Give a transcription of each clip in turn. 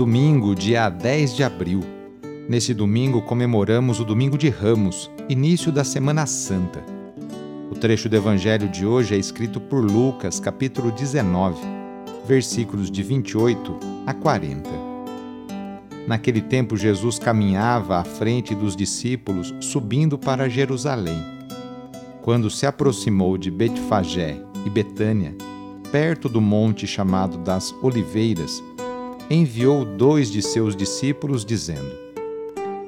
domingo, dia 10 de abril. Nesse domingo comemoramos o Domingo de Ramos, início da Semana Santa. O trecho do Evangelho de hoje é escrito por Lucas, capítulo 19, versículos de 28 a 40. Naquele tempo, Jesus caminhava à frente dos discípulos, subindo para Jerusalém. Quando se aproximou de Betfagé e Betânia, perto do monte chamado das Oliveiras, enviou dois de seus discípulos, dizendo: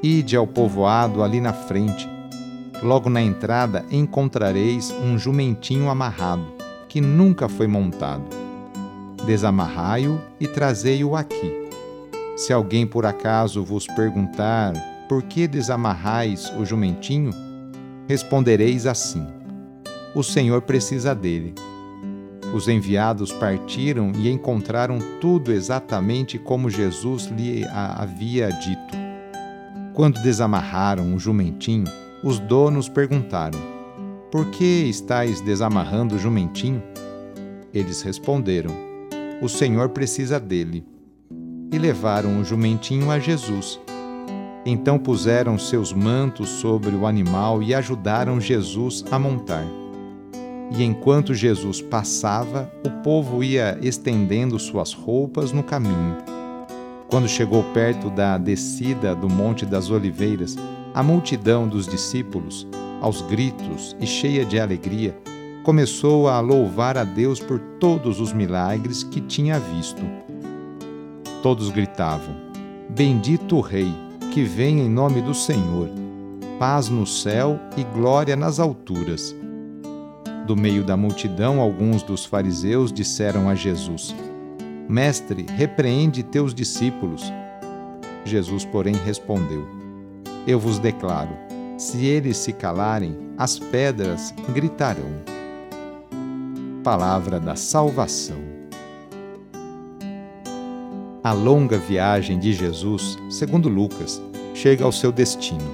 Ide ao povoado ali na frente. Logo na entrada encontrareis um jumentinho amarrado, que nunca foi montado. Desamarrai-o e trazei-o aqui. Se alguém por acaso vos perguntar por que desamarrais o jumentinho, respondereis assim: O Senhor precisa dele os enviados partiram e encontraram tudo exatamente como Jesus lhe havia dito. Quando desamarraram o jumentinho, os donos perguntaram: Por que estáis desamarrando o jumentinho? Eles responderam: O Senhor precisa dele. E levaram o jumentinho a Jesus. Então puseram seus mantos sobre o animal e ajudaram Jesus a montar. E enquanto Jesus passava, o povo ia estendendo suas roupas no caminho. Quando chegou perto da descida do Monte das Oliveiras, a multidão dos discípulos, aos gritos e cheia de alegria, começou a louvar a Deus por todos os milagres que tinha visto. Todos gritavam: Bendito o Rei, que vem em nome do Senhor. Paz no céu e glória nas alturas. Do meio da multidão, alguns dos fariseus disseram a Jesus: Mestre, repreende teus discípulos. Jesus, porém, respondeu: Eu vos declaro: se eles se calarem, as pedras gritarão. Palavra da Salvação. A longa viagem de Jesus, segundo Lucas, chega ao seu destino,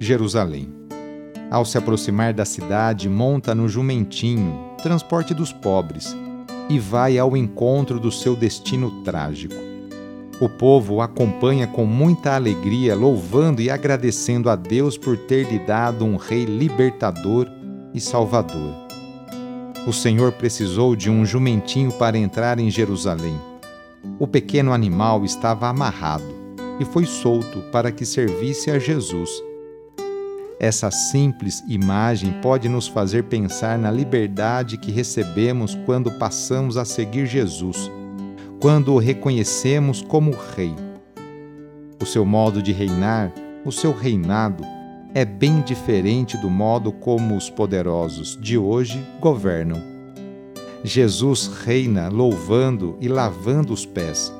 Jerusalém. Ao se aproximar da cidade, monta no jumentinho, transporte dos pobres, e vai ao encontro do seu destino trágico. O povo o acompanha com muita alegria, louvando e agradecendo a Deus por ter lhe dado um rei libertador e salvador. O Senhor precisou de um jumentinho para entrar em Jerusalém. O pequeno animal estava amarrado e foi solto para que servisse a Jesus essa simples imagem pode nos fazer pensar na liberdade que recebemos quando passamos a seguir Jesus, quando o reconhecemos como Rei. O seu modo de reinar, o seu reinado, é bem diferente do modo como os poderosos de hoje governam. Jesus reina louvando e lavando os pés,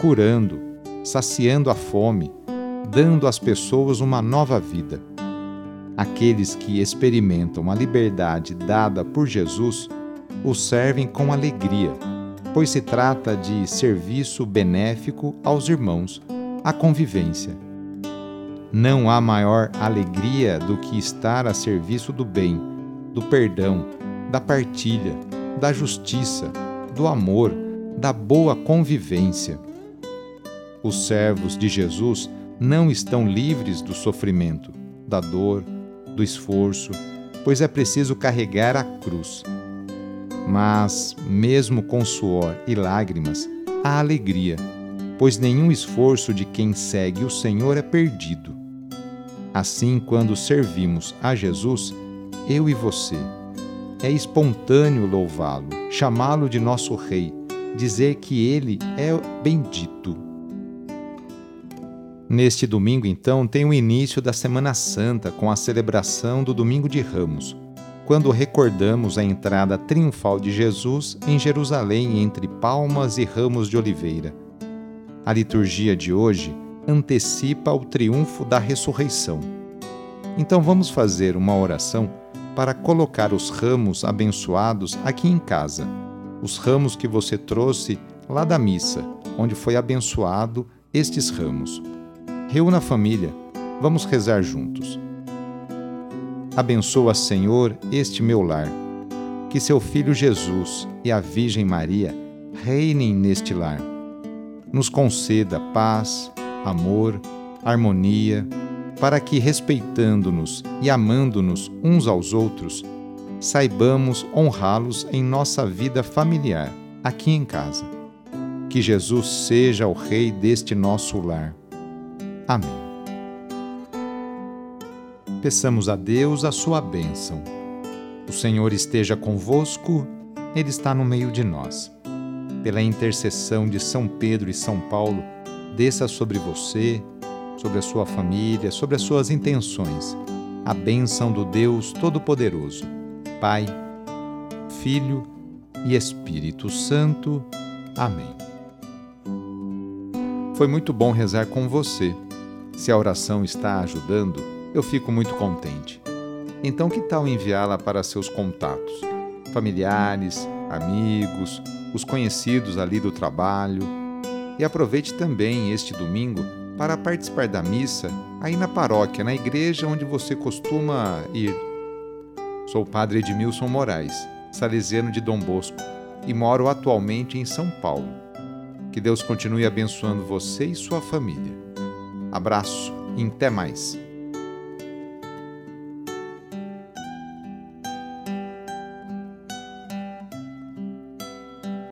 curando, saciando a fome, dando às pessoas uma nova vida. Aqueles que experimentam a liberdade dada por Jesus o servem com alegria, pois se trata de serviço benéfico aos irmãos, a convivência. Não há maior alegria do que estar a serviço do bem, do perdão, da partilha, da justiça, do amor, da boa convivência. Os servos de Jesus não estão livres do sofrimento, da dor, do esforço, pois é preciso carregar a cruz. Mas, mesmo com suor e lágrimas, há alegria, pois nenhum esforço de quem segue o Senhor é perdido. Assim, quando servimos a Jesus, eu e você, é espontâneo louvá-lo, chamá-lo de nosso Rei, dizer que ele é bendito. Neste domingo, então, tem o início da Semana Santa com a celebração do Domingo de Ramos, quando recordamos a entrada triunfal de Jesus em Jerusalém entre palmas e ramos de oliveira. A liturgia de hoje antecipa o triunfo da ressurreição. Então vamos fazer uma oração para colocar os ramos abençoados aqui em casa, os ramos que você trouxe lá da missa, onde foi abençoado estes ramos. Reúna a família, vamos rezar juntos. Abençoa, Senhor, este meu lar. Que seu Filho Jesus e a Virgem Maria reinem neste lar. Nos conceda paz, amor, harmonia, para que, respeitando-nos e amando-nos uns aos outros, saibamos honrá-los em nossa vida familiar, aqui em casa. Que Jesus seja o Rei deste nosso lar Amém. Peçamos a Deus a sua bênção. O Senhor esteja convosco, Ele está no meio de nós. Pela intercessão de São Pedro e São Paulo, desça sobre você, sobre a sua família, sobre as suas intenções, a bênção do Deus Todo-Poderoso, Pai, Filho e Espírito Santo. Amém. Foi muito bom rezar com você. Se a oração está ajudando, eu fico muito contente. Então, que tal enviá-la para seus contatos, familiares, amigos, os conhecidos ali do trabalho? E aproveite também este domingo para participar da missa aí na paróquia, na igreja onde você costuma ir. Sou o padre Edmilson Moraes, salesiano de Dom Bosco, e moro atualmente em São Paulo. Que Deus continue abençoando você e sua família. Abraço e até mais.